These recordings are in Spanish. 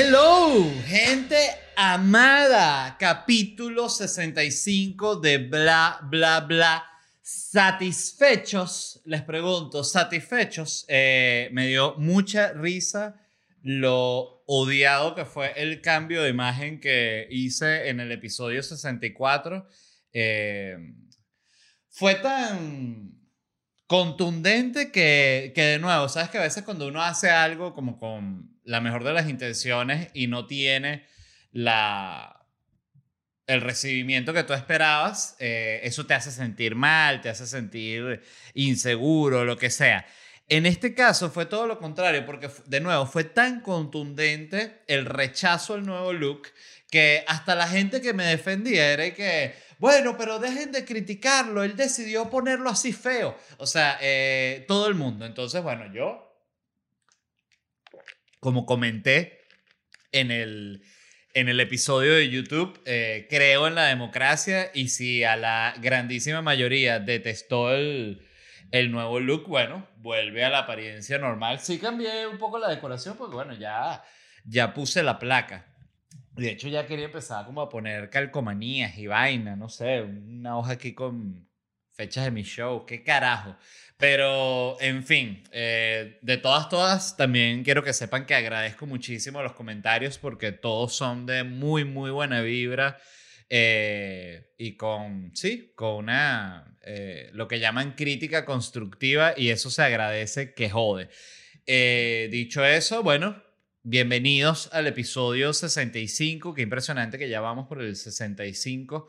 Hello, gente amada. Capítulo 65 de Bla, Bla, Bla. Satisfechos, les pregunto, satisfechos. Eh, me dio mucha risa lo odiado que fue el cambio de imagen que hice en el episodio 64. Eh, fue tan contundente que, que de nuevo, sabes que a veces cuando uno hace algo como con la mejor de las intenciones y no tiene la, el recibimiento que tú esperabas, eh, eso te hace sentir mal, te hace sentir inseguro, lo que sea. En este caso fue todo lo contrario, porque de nuevo fue tan contundente el rechazo al nuevo look que hasta la gente que me defendía era que, bueno, pero dejen de criticarlo, él decidió ponerlo así feo. O sea, eh, todo el mundo. Entonces, bueno, yo como comenté en el, en el episodio de YouTube, eh, creo en la democracia y si a la grandísima mayoría detestó el, el nuevo look, bueno, vuelve a la apariencia normal. Sí cambié un poco la decoración porque, bueno, ya, ya puse la placa. De hecho, ya quería empezar como a poner calcomanías y vaina, no sé, una hoja aquí con fechas de mi show, qué carajo. Pero, en fin, eh, de todas, todas, también quiero que sepan que agradezco muchísimo los comentarios porque todos son de muy, muy buena vibra eh, y con, sí, con una, eh, lo que llaman crítica constructiva y eso se agradece que jode. dicho eso, bueno, bienvenidos al episodio 65, qué impresionante que ya vamos por el 65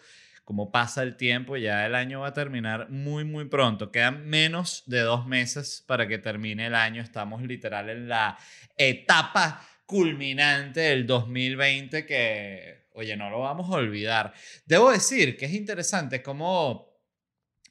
como pasa el tiempo, ya el año va a terminar muy, muy pronto. Quedan menos de dos meses para que termine el año. Estamos literal en la etapa culminante del 2020 que, oye, no lo vamos a olvidar. Debo decir que es interesante cómo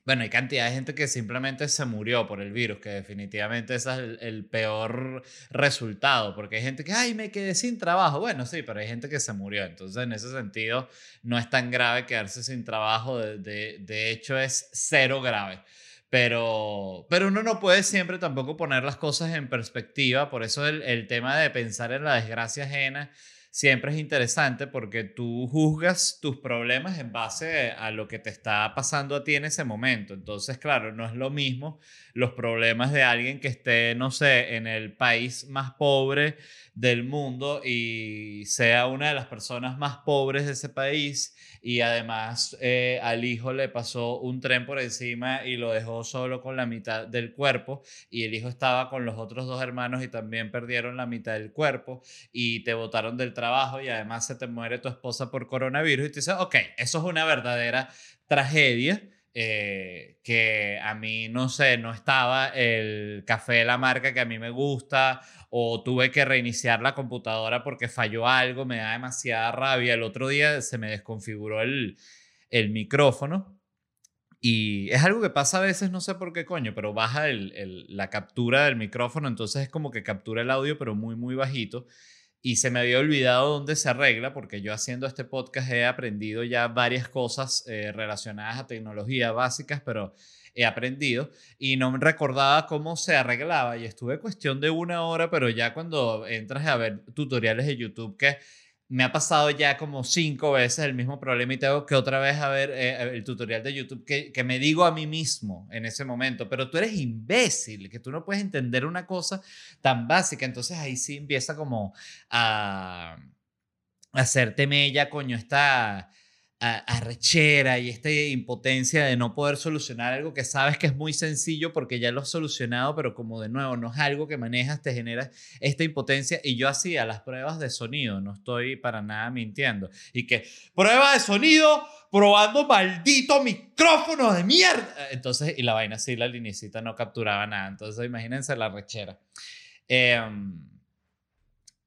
bueno, hay cantidad de gente que simplemente se murió por el virus, que definitivamente ese es el, peor resultado, porque hay gente que, ay, me quedé sin trabajo. Bueno, sí, pero hay gente que se murió. Entonces, en ese sentido, no es tan grave quedarse sin trabajo. De, de, hecho, es cero grave. Pero, pero uno no puede siempre tampoco poner las cosas en perspectiva. Por eso el, el tema de pensar en la desgracia ajena siempre es interesante porque tú juzgas tus problemas en base a lo que te está pasando a ti en ese momento. Entonces, claro, no es lo mismo los problemas de alguien que esté, no sé, en el país más pobre del mundo y sea una de las personas más pobres de ese país y además eh, al hijo le pasó un tren por encima y lo dejó solo con la mitad del cuerpo y el hijo estaba con los otros dos hermanos y también perdieron la mitad del cuerpo y te botaron del trabajo y además se te muere tu esposa por coronavirus y te dices, ok, eso es una verdadera tragedia. Eh, que a mí, no sé, no estaba el café de la marca que a mí me gusta o tuve que reiniciar la computadora porque falló algo, me da demasiada rabia. El otro día se me desconfiguró el, el micrófono y es algo que pasa a veces, no sé por qué coño, pero baja el, la captura del micrófono, entonces es como que captura el audio, pero muy, muy bajito. Y se me había olvidado dónde se arregla, porque yo haciendo este podcast he aprendido ya varias cosas eh, relacionadas a tecnología básicas, pero he aprendido y no me recordaba cómo se arreglaba. Y estuve cuestión de una hora, pero ya cuando entras a ver tutoriales de YouTube que me ha pasado ya como cinco veces el mismo problema y tengo que otra vez a ver eh, el tutorial de YouTube que, que, me digo a mí mismo en ese momento, pero tú eres imbécil, que tú no puedes entender una cosa tan básica, entonces ahí sí empieza como a, hacerte mella, coño, está arrechera y esta impotencia de no poder solucionar algo que sabes que es muy sencillo porque ya lo has solucionado, pero como de nuevo no es algo que manejas, te genera esta impotencia. Y yo hacía las pruebas de sonido, no estoy para nada mintiendo. Y que, prueba de sonido, probando maldito micrófono de mierda. Entonces, y la vaina así, la linecita no capturaba nada. Entonces, imagínense la rechera. Eh,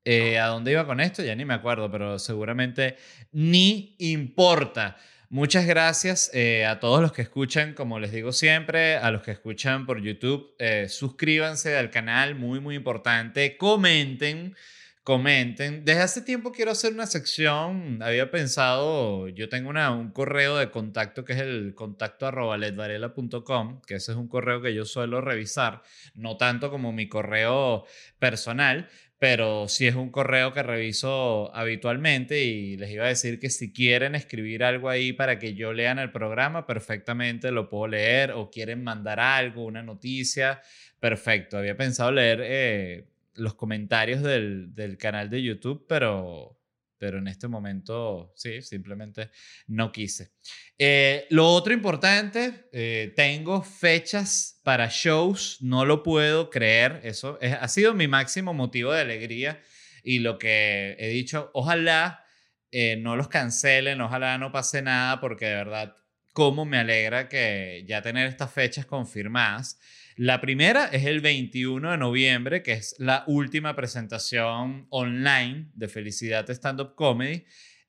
eh, ¿A dónde iba con esto? Ya ni me acuerdo, pero seguramente ni importa. Muchas gracias eh, a todos los que escuchan, como les digo siempre, a los que escuchan por YouTube. Eh, suscríbanse al canal, muy, muy importante. Comenten, comenten. Desde hace tiempo quiero hacer una sección. Había pensado, yo tengo una, un correo de contacto que es el contacto arroba que ese es un correo que yo suelo revisar, no tanto como mi correo personal, pero sí es un correo que reviso habitualmente y les iba a decir que si quieren escribir algo ahí para que yo lea el programa, perfectamente lo puedo leer o quieren mandar algo, una noticia, perfecto. Había pensado leer eh, los comentarios del, del canal de YouTube, pero pero en este momento sí, simplemente no quise. Eh, lo otro importante, eh, tengo fechas para shows, no lo puedo creer, eso ha sido mi máximo motivo de alegría y lo que he dicho, ojalá eh, no los cancelen, ojalá no pase nada, porque de verdad, cómo me alegra que ya tener estas fechas confirmadas. La primera es el 21 de noviembre, que es la última presentación online de Felicidad Stand Up Comedy.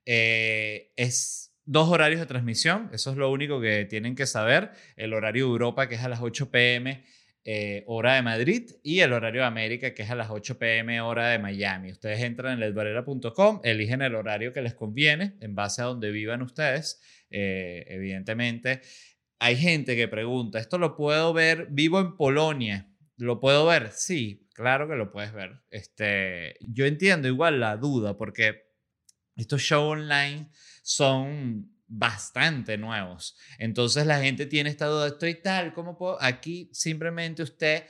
Eh, es dos horarios de transmisión, eso es lo único que tienen que saber. El horario de Europa, que es a las 8 pm. Eh, hora de Madrid y el horario de América que es a las 8 pm hora de Miami. Ustedes entran en ledvarela.com, eligen el horario que les conviene en base a donde vivan ustedes, eh, evidentemente hay gente que pregunta, ¿esto lo puedo ver vivo en Polonia? ¿Lo puedo ver? Sí, claro que lo puedes ver. Este, yo entiendo igual la duda porque estos shows online son bastante nuevos. Entonces la gente tiene esta duda, estoy tal, ¿cómo puedo? Aquí simplemente usted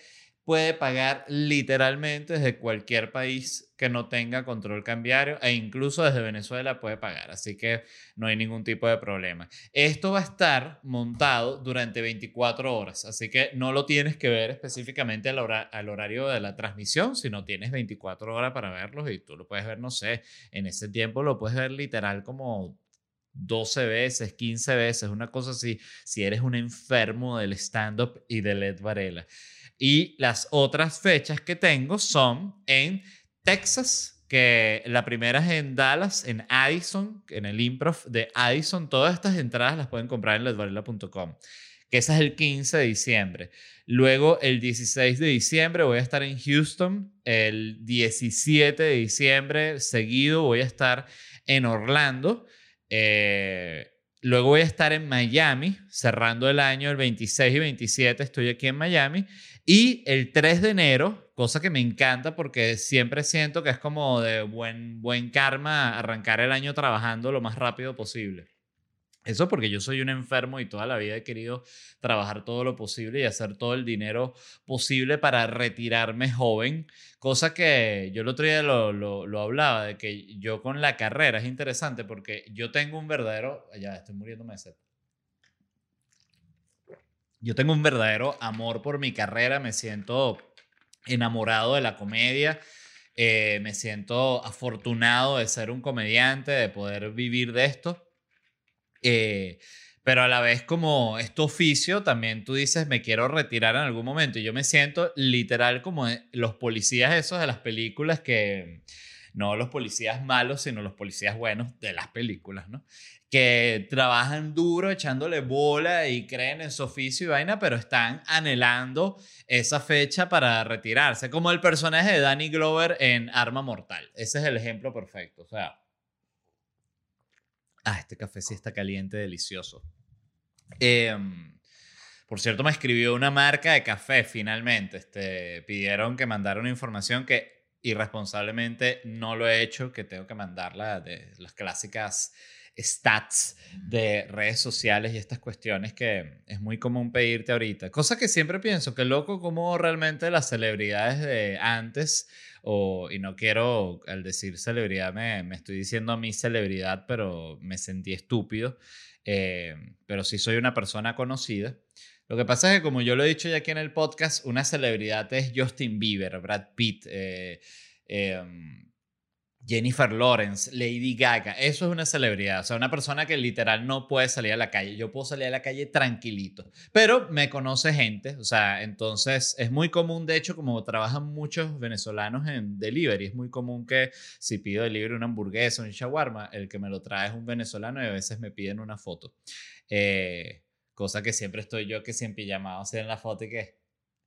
puede pagar literalmente desde cualquier país que no tenga control cambiario e incluso desde Venezuela puede pagar, así que no hay ningún tipo de problema. Esto va a estar montado durante 24 horas, así que no lo tienes que ver específicamente al, al horario de la transmisión, sino tienes 24 horas para verlos y tú lo puedes ver, no sé, en ese tiempo lo puedes ver literal como 12 veces, 15 veces, una cosa así, si eres un enfermo del stand-up y de Led Varela. Y las otras fechas que tengo son en Texas, que la primera es en Dallas, en Addison, en el improv de Addison. Todas estas entradas las pueden comprar en ledvarela.com, que esa es el 15 de diciembre. Luego, el 16 de diciembre voy a estar en Houston. El 17 de diciembre, seguido, voy a estar en Orlando. Eh, luego voy a estar en Miami, cerrando el año, el 26 y 27 estoy aquí en Miami. Y el 3 de enero, cosa que me encanta porque siempre siento que es como de buen, buen karma arrancar el año trabajando lo más rápido posible. Eso porque yo soy un enfermo y toda la vida he querido trabajar todo lo posible y hacer todo el dinero posible para retirarme joven, cosa que yo el otro día lo, lo, lo hablaba, de que yo con la carrera es interesante porque yo tengo un verdadero, ya estoy muriéndome de sed yo tengo un verdadero amor por mi carrera, me siento enamorado de la comedia, eh, me siento afortunado de ser un comediante, de poder vivir de esto. Eh, pero a la vez como este oficio, también tú dices, me quiero retirar en algún momento. Y yo me siento literal como los policías esos de las películas que, no los policías malos, sino los policías buenos de las películas, ¿no? Que trabajan duro echándole bola y creen en su oficio y vaina, pero están anhelando esa fecha para retirarse, como el personaje de Danny Glover en Arma Mortal. Ese es el ejemplo perfecto. O sea, ah, este café sí está caliente, delicioso. Em, por cierto, me escribió una marca de café finalmente. Este, pidieron que mandara una información que irresponsablemente no lo he hecho, que tengo que mandarla de las clásicas stats de redes sociales y estas cuestiones que es muy común pedirte ahorita. Cosa que siempre pienso, que loco como realmente las celebridades de antes, o, y no quiero al decir celebridad, me, me estoy diciendo a mí celebridad, pero me sentí estúpido, eh, pero sí soy una persona conocida. Lo que pasa es que, como yo lo he dicho ya aquí en el podcast, una celebridad es Justin Bieber, Brad Pitt, eh, em, Jennifer Lawrence, Lady Gaga, eso es una celebridad, o sea, una persona que literal no puede salir a la calle. Yo puedo salir a la calle tranquilito, pero me conoce gente, o sea, entonces es muy común, de hecho, como trabajan muchos venezolanos en delivery, es muy común que si pido delivery una hamburguesa o un shawarma, el que me lo trae es un venezolano y a veces me piden una foto. Eh, cosa que siempre estoy yo que siempre llamado, o en la foto y que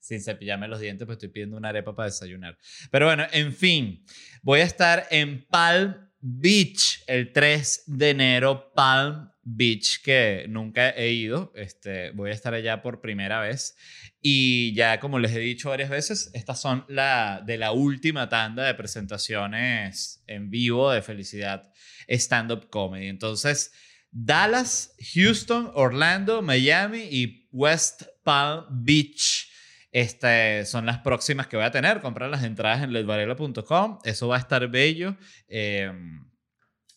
sin cepillarme los dientes, pues estoy pidiendo una arepa para desayunar. Pero bueno, en fin, voy a estar en Palm Beach el 3 de enero, Palm Beach, que nunca he ido. Este, voy a estar allá por primera vez. Y ya, como les he dicho varias veces, estas son la, de la última tanda de presentaciones en vivo de Felicidad Stand-Up Comedy. Entonces, Dallas, Houston, Orlando, Miami y West Palm Beach. Este, son las próximas que voy a tener. Comprar las entradas en ledvarela.com. Eso va a estar bello. Em,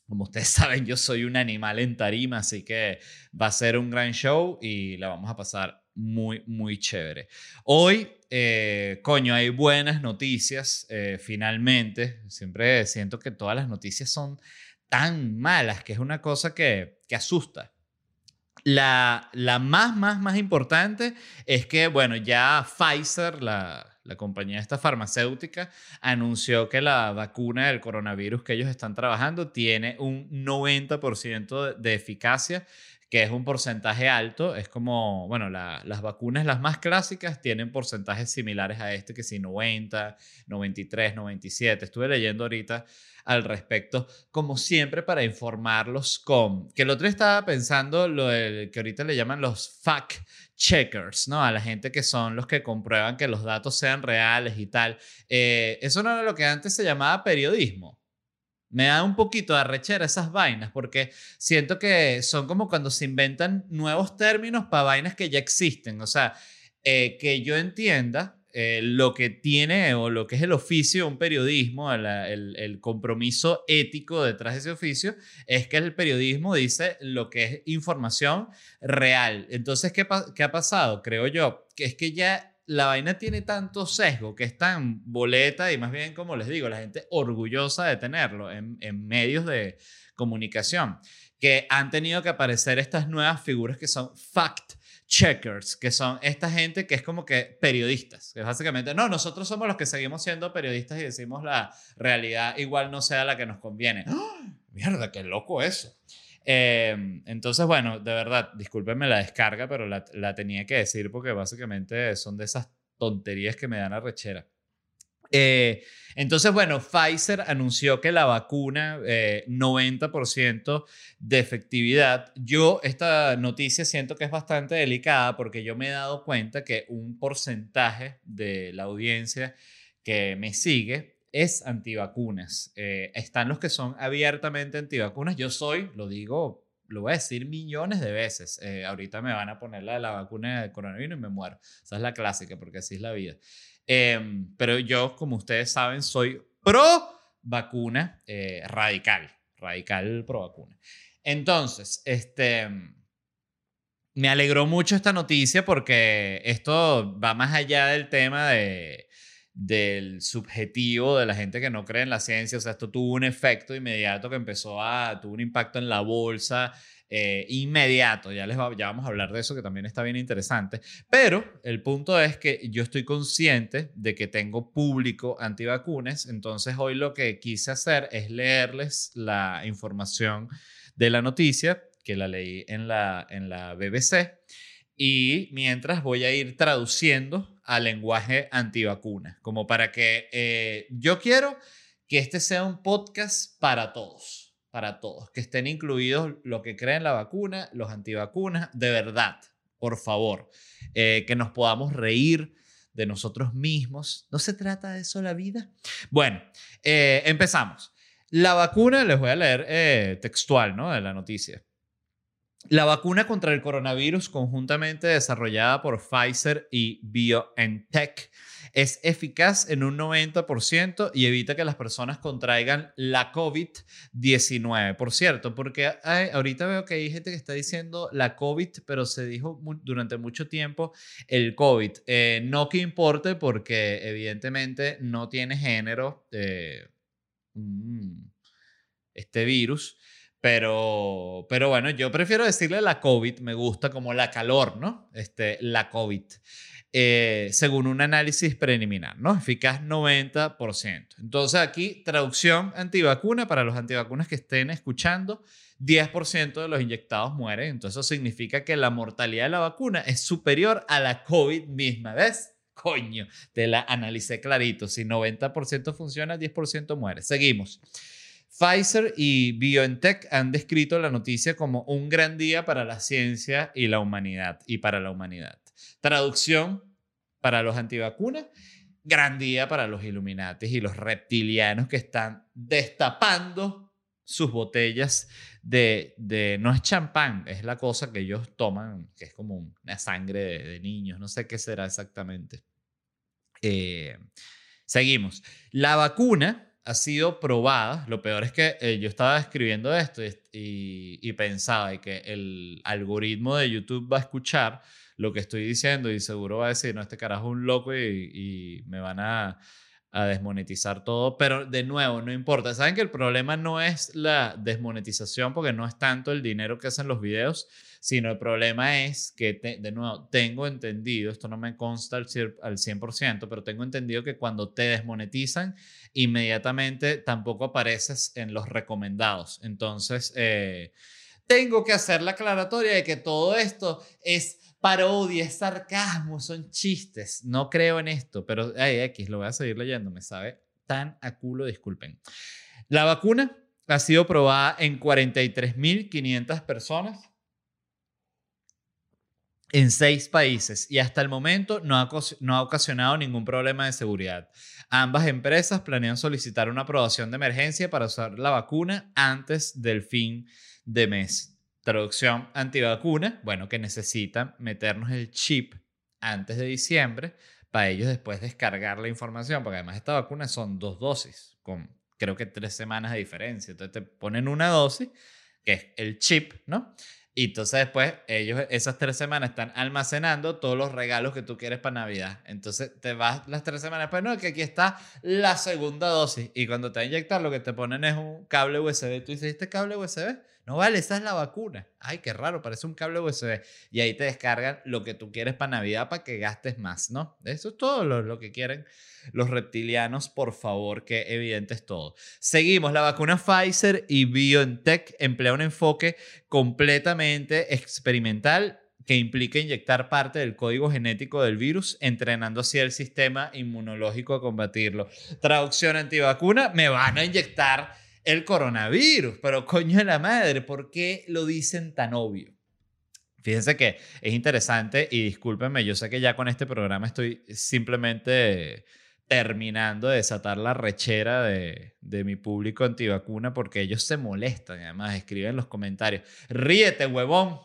como ustedes saben, yo soy un animal en tarima, así que va a ser un gran show y la vamos a pasar muy, muy chévere. Hoy, eh, coño, hay buenas noticias, eh, finalmente. Siempre siento que todas las noticias son tan malas que es una cosa que, que asusta. La, la más, más, más importante es que, bueno, ya Pfizer, la, la compañía esta farmacéutica, anunció que la vacuna del coronavirus que ellos están trabajando tiene un 90% de eficacia que es un porcentaje alto, es como, bueno, las vacunas las más clásicas tienen porcentajes similares a este, que si 90, 93, 97. Estuve leyendo ahorita al respecto, como siempre, para informarlos con, que el otro estaba pensando lo que ahorita le llaman los fact checkers, ¿no? A la gente que son los que comprueban que los datos sean reales y tal. Eh, eso no era lo que antes se llamaba periodismo. Me da un poquito de arrechera esas vainas porque siento que son como cuando se inventan nuevos términos para vainas que ya existen. O sea, eh, que yo entienda eh, lo que tiene o lo que es el oficio de un periodismo, el, el, compromiso ético detrás de ese oficio, es que el periodismo dice lo que es información real. Entonces, ¿qué, qué ha pasado? Creo yo que es que ya la vaina tiene tanto sesgo que es tan boleta y más bien, como les digo, la gente orgullosa de tenerlo en, medios de comunicación, que han tenido que aparecer estas nuevas figuras que son fact checkers, que son esta gente que es como que periodistas, que básicamente, no, nosotros somos los que seguimos siendo periodistas y decimos la realidad igual no sea la que nos conviene. ¡Ah! Mierda, qué loco eso. Em, entonces, bueno, de verdad, discúlpenme la descarga, pero la, la, tenía que decir porque básicamente son de esas tonterías que me dan a rechera. Eh, entonces, bueno, Pfizer anunció que la vacuna, 90% eh, de efectividad. Yo esta noticia siento que es bastante delicada porque yo me he dado cuenta que un porcentaje de la audiencia que me sigue es antivacunas. Eh, están los que son abiertamente antivacunas. Yo soy, lo digo, lo voy a decir millones de veces. Eh, ahorita me van a poner la de la vacuna de coronavirus y me muero. Esa es la clásica porque así es la vida. Em, pero yo, como ustedes saben, soy pro vacuna eh, radical. Radical pro vacuna. Entonces, este me alegró mucho esta noticia porque esto va más allá del tema de, del subjetivo de la gente que no cree en la ciencia. O sea, esto tuvo un efecto inmediato que empezó a, tuvo un impacto en la bolsa. Eh, inmediato, ya, les ya vamos a hablar de eso que también está bien interesante, pero el punto es que yo estoy consciente de que tengo público antivacunas, entonces hoy lo que quise hacer es leerles la información de la noticia que la leí en la, en la BBC y mientras voy a ir traduciendo al lenguaje antivacuna, como para que eh, yo quiero que este sea un podcast para todos, para todos, que estén incluidos lo que creen la vacuna, los antivacunas, de verdad, por favor, eh, que nos podamos reír de nosotros mismos. ¿No se trata de eso la vida? Bueno, eh, empezamos. La vacuna, les voy a leer textual, ¿no? De la noticia. La vacuna contra el coronavirus conjuntamente desarrollada por Pfizer y BioNTech es eficaz en un 90% y evita que las personas contraigan la COVID-19. Por cierto, porque ahorita veo que hay gente que está diciendo la COVID, pero se dijo durante mucho tiempo el COVID. Eh, no que importe porque evidentemente no tiene género eh, mm, este virus. Pero, pero bueno, yo prefiero decirle la COVID, me gusta como la calor, ¿no? Este, la COVID. Eh, según un análisis preliminar, ¿no? Eficaz 90%. Entonces aquí, traducción antivacuna para los antivacunas que estén escuchando, 10% de los inyectados mueren. Entonces eso significa que la mortalidad de la vacuna es superior a la COVID misma, ¿ves? Coño, te la analicé clarito. Si 90% funciona, 10% muere. Seguimos. Pfizer y BioNTech han descrito la noticia como un gran día para la ciencia y la humanidad y para la humanidad. Traducción para los antivacunas, gran día para los Illuminatis y los reptilianos que están destapando sus botellas de, de no es champán, es la cosa que ellos toman, que es como una sangre de, niños, no sé qué será exactamente. Eh, seguimos. La vacuna ha sido probada. Lo peor es que eh, yo estaba escribiendo esto y, pensaba que el algoritmo de YouTube va a escuchar lo que estoy diciendo y seguro va a decir, no, este carajo es un loco y, me van a, a, desmonetizar todo. Pero de nuevo, no importa. Saben que el problema no es la desmonetización porque no es tanto el dinero que hacen los videos, sino el problema es que, de nuevo, tengo entendido, esto no me consta al 100%, pero tengo entendido que cuando te desmonetizan, inmediatamente tampoco apareces en los recomendados. Entonces, eh, tengo que hacer la aclaratoria de que todo esto es parodia, es sarcasmo, son chistes. No creo en esto, pero ay, X, lo voy a seguir leyendo, me sabe tan a culo, disculpen. La vacuna ha sido probada en 43.500 personas en seis países y hasta el momento no ha, no ha ocasionado ningún problema de seguridad. Ambas empresas planean solicitar una aprobación de emergencia para usar la vacuna antes del fin de mes. Traducción antivacuna, bueno, que necesitan meternos el chip antes de diciembre para ellos después descargar la información, porque además esta vacuna son dos dosis, con creo que tres semanas de diferencia. Entonces te ponen una dosis, que es el chip, ¿no? Y entonces después ellos esas tres semanas están almacenando todos los regalos que tú quieres para Navidad. Entonces te vas las tres semanas, pues no, que aquí está la segunda dosis. Y cuando te inyectar lo que te ponen es un cable USB. Tú dices, ¿este cable USB? No vale, esa es la vacuna. Ay, qué raro, parece un cable USB. Y ahí te descargan lo que tú quieres para Navidad para que gastes más, ¿no? Eso es todo lo, que quieren los reptilianos, por favor, que evidente es todo. Seguimos, la vacuna Pfizer y BioNTech emplea un enfoque completamente experimental que implica inyectar parte del código genético del virus, entrenando así el sistema inmunológico a combatirlo. Traducción antivacuna, me van a inyectar el coronavirus. Pero coño de la madre, ¿por qué lo dicen tan obvio? Fíjense que es interesante y discúlpenme, yo sé que ya con este programa estoy simplemente terminando de desatar la rechera de, de mi público antivacuna porque ellos se molestan, además escriben en los comentarios, ríete, huevón,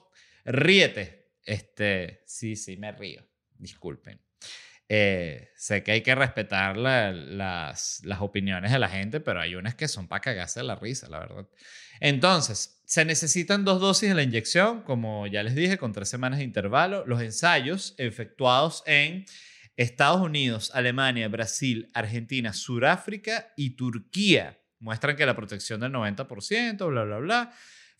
ríete. Este, sí, sí, me río, disculpen. Eh, sé que hay que respetar las, las opiniones de la gente, pero hay unas que son para cagarse la risa, la verdad. Entonces, se necesitan dos dosis de la inyección, como ya les dije, con tres semanas de intervalo. Los ensayos efectuados en Estados Unidos, Alemania, Brasil, Argentina, Sudáfrica y Turquía muestran que la protección del 90%, bla, bla, bla.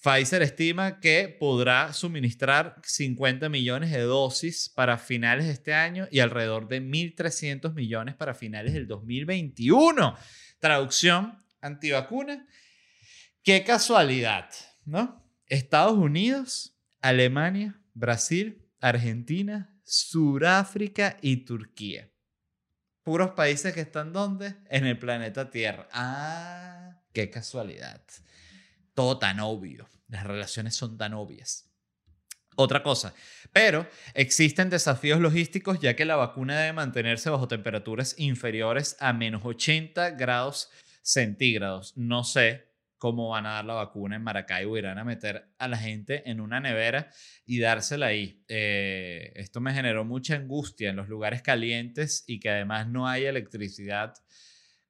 Pfizer estima que podrá suministrar 50 millones de dosis para finales de este año y alrededor de 1.300 millones para finales del 2021. Traducción antivacuna. Qué casualidad, ¿no? Estados Unidos, Alemania, Brasil, Argentina, Sudáfrica y Turquía. Puros países que están donde? En el planeta Tierra. Ah, qué casualidad todo tan obvio. Las relaciones son tan obvias. Otra cosa, pero existen desafíos logísticos ya que la vacuna debe mantenerse bajo temperaturas inferiores a menos 80 grados centígrados. No sé cómo van a dar la vacuna en Maracaibo, irán a meter a la gente en una nevera y dársela ahí. Eh, esto me generó mucha angustia en los lugares calientes y que además no hay electricidad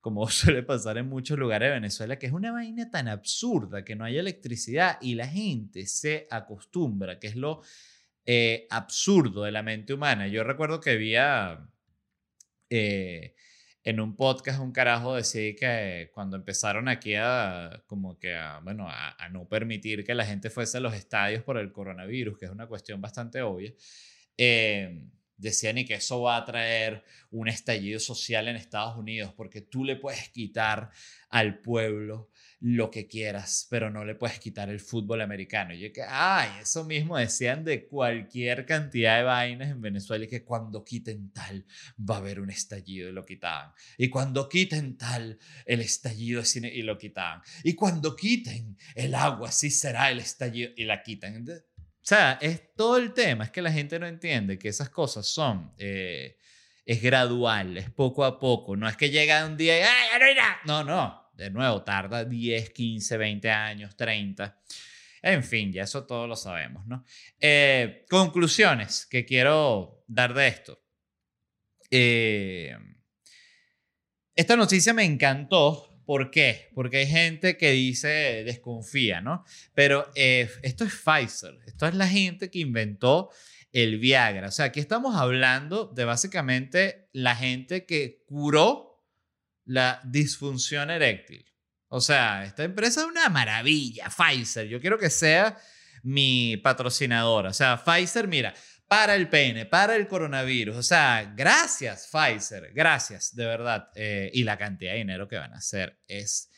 como suele pasar en muchos lugares de Venezuela, que es una vaina tan absurda que no hay electricidad y la gente se acostumbra, que es lo eh, absurdo de la mente humana. Yo recuerdo que había eh, en un podcast un carajo decía que cuando empezaron aquí a como que a, bueno, a, no permitir que la gente fuese a los estadios por el coronavirus, que es una cuestión bastante obvia, eh, decían y que eso va a traer un estallido social en Estados Unidos porque tú le puedes quitar al pueblo lo que quieras, pero no le puedes quitar el fútbol americano. Y yo que, ay, eso mismo decían de cualquier cantidad de vainas en Venezuela y que cuando quiten tal va a haber un estallido y lo quitaban. Y cuando quiten tal, el estallido y lo quitaban. Y cuando quiten el agua, sí será el estallido y la quitan. O sea, es todo el tema, es que la gente no entiende que esas cosas son... Eh, es gradual, es poco a poco. No es que llega un día y ¡ay, no, no, no de nuevo, tarda 10, 15, 20 años, 30. En fin, ya eso todos lo sabemos, ¿no? Eh, conclusiones que quiero dar de esto. Eh, esta noticia me encantó. ¿Por qué? Porque hay gente que dice, desconfía, ¿no? Pero eh, esto es Pfizer. Esto es la gente que inventó el Viagra. O sea, aquí estamos hablando de básicamente la gente que curó la disfunción eréctil. O sea, esta empresa es una maravilla, Pfizer. Yo quiero que sea mi patrocinadora. O sea, Pfizer, mira, para el pene, para el coronavirus. O sea, gracias, Pfizer. Gracias, de verdad. Eh, y la cantidad de dinero que van a hacer es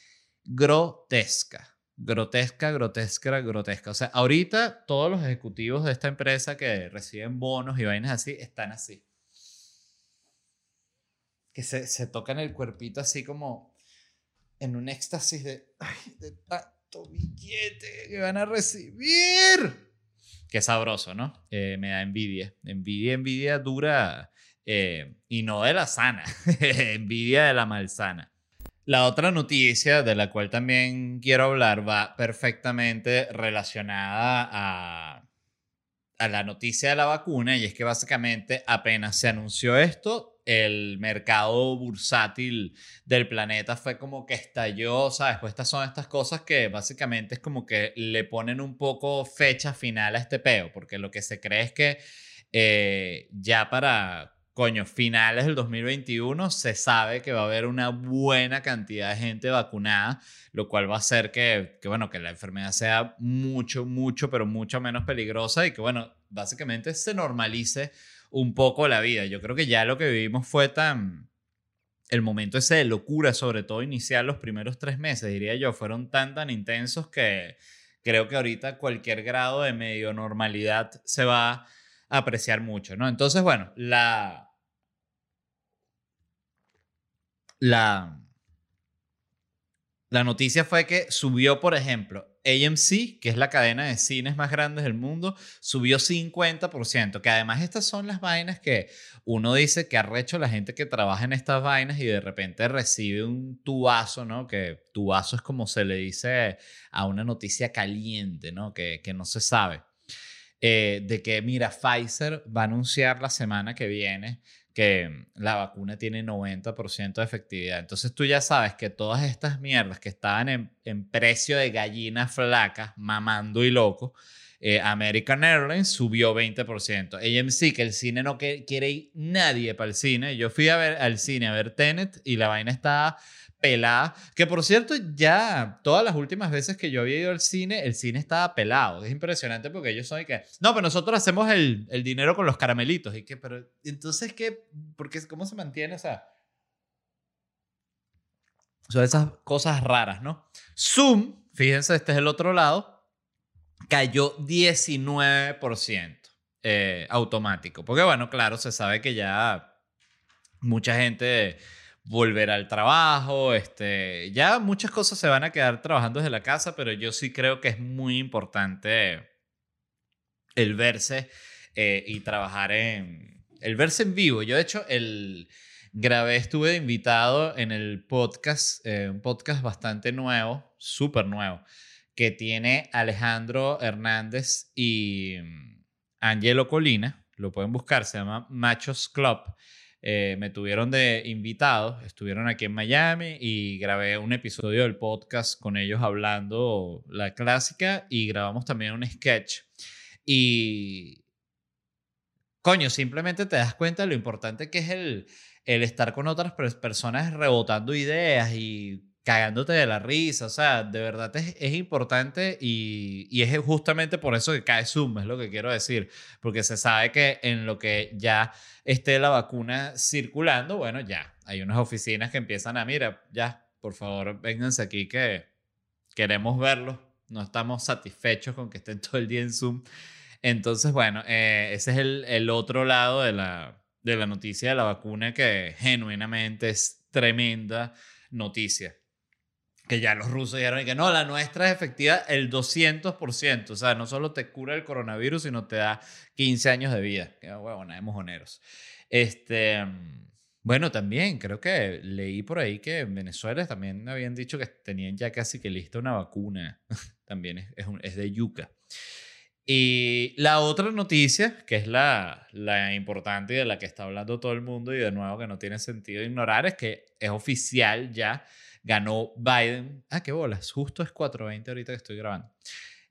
grotesca. Grotesca, grotesca, grotesca. O sea, ahorita todos los ejecutivos de esta empresa que reciben bonos y vainas así están así que se, se tocan el cuerpito así como en un éxtasis de, ay, de tanto billete que van a recibir. Qué sabroso, ¿no? Eh, me da envidia. Envidia, envidia dura eh, y no de la sana, envidia de la malsana. La otra noticia de la cual también quiero hablar va perfectamente relacionada a, a la noticia de la vacuna y es que básicamente apenas se anunció esto, el mercado bursátil del planeta fue como que estalló, ¿sabes? Pues estas son estas cosas que básicamente es como que le ponen un poco fecha final a este peo, porque lo que se cree es que eh, ya para, coño, finales del 2021 se sabe que va a haber una buena cantidad de gente vacunada, lo cual va a hacer que, que bueno, que la enfermedad sea mucho, mucho, pero mucho menos peligrosa y que, bueno, básicamente se normalice un poco la vida. Yo creo que ya lo que vivimos fue tan... El momento ese de locura, sobre todo iniciar los primeros tres meses, diría yo, fueron tan, tan intensos que creo que ahorita cualquier grado de medio normalidad se va a apreciar mucho, ¿no? Entonces, bueno, la... La... La noticia fue que subió, por ejemplo, AMC, que es la cadena de cines más grande del mundo, subió 50%, que además estas son las vainas que uno dice que ha hecho la gente que trabaja en estas vainas y de repente recibe un tubazo, ¿no? Que tubazo es como se le dice a una noticia caliente, ¿no? Que, que no se sabe. Eh, de que, mira, Pfizer va a anunciar la semana que viene que la vacuna tiene 90% de efectividad. Entonces tú ya sabes que todas estas mierdas que estaban en, precio de gallinas flacas, mamando y loco, eh, American Airlines subió 20%. AMC, que el cine no quiere ir nadie para el cine. Yo fui a ver al cine a ver Tenet y la vaina estaba pelada. Que por cierto, ya todas las últimas veces que yo había ido al cine, el cine estaba pelado. Es impresionante porque ellos son y que, no, pero nosotros hacemos el, el dinero con los caramelitos. Y que, pero entonces, ¿qué? Porque, ¿cómo se mantiene? O sea, son esas cosas raras, ¿no? Zoom, fíjense, este es el otro lado, cayó 19% eh, automático. Porque, bueno, claro, se sabe que ya mucha gente volver al trabajo, este, ya muchas cosas se van a quedar trabajando desde la casa, pero yo sí creo que es muy importante el verse eh, y trabajar en, el verse en vivo. Yo de hecho el grabé, estuve invitado en el podcast, eh, un podcast bastante nuevo, súper nuevo, que tiene Alejandro Hernández y mm, Angelo Colina, lo pueden buscar, se llama Machos Club. Eh, me tuvieron de invitados, estuvieron aquí en Miami y grabé un episodio del podcast con ellos hablando la clásica y grabamos también un sketch. Y, coño, simplemente te das cuenta de lo importante que es el, el estar con otras personas rebotando ideas y cagándote de la risa, o sea, de verdad es, es importante y, y, es justamente por eso que cae Zoom, es lo que quiero decir, porque se sabe que en lo que ya esté la vacuna circulando, bueno, ya, hay unas oficinas que empiezan a, mira, ya, por favor, vénganse aquí que queremos verlos, no estamos satisfechos con que estén todo el día en Zoom. Entonces, bueno, eh, ese es el, el otro lado de la, de la noticia de la vacuna que genuinamente es tremenda noticia que ya los rusos dijeron que no, la nuestra es efectiva el 200%, o sea, no solo te cura el coronavirus, sino te da 15 años de vida. Que bueno, nada mojoneros. Este, bueno, también creo que leí por ahí que en Venezuela también habían dicho que tenían ya casi que lista una vacuna, también es, es, es de yuca. Y la otra noticia, que es la, la importante y de la que está hablando todo el mundo y de nuevo que no tiene sentido ignorar, es que es oficial ya ganó Biden. Ah, qué bolas, justo es 4.20 ahorita que estoy grabando.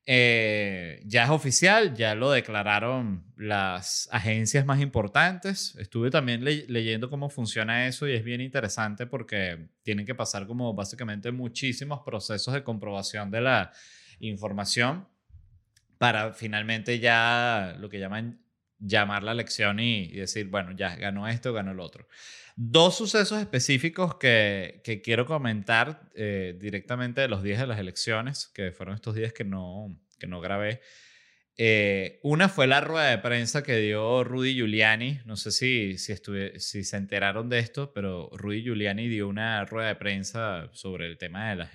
Eh, ya es oficial, ya lo declararon las agencias más importantes. Estuve también leyendo cómo funciona eso y es bien interesante porque tienen que pasar como básicamente muchísimos procesos de comprobación de la información para finalmente ya lo que llaman llamar la elección y, y decir, bueno, ya ganó esto, ganó el otro. Dos sucesos específicos que, que quiero comentar eh, directamente de los días de las elecciones, que fueron estos días que no, que no grabé. Eh, una fue la rueda de prensa que dio Rudy Giuliani. No sé si, si, estuve, si se enteraron de esto, pero Rudy Giuliani dio una rueda de prensa sobre el tema de las,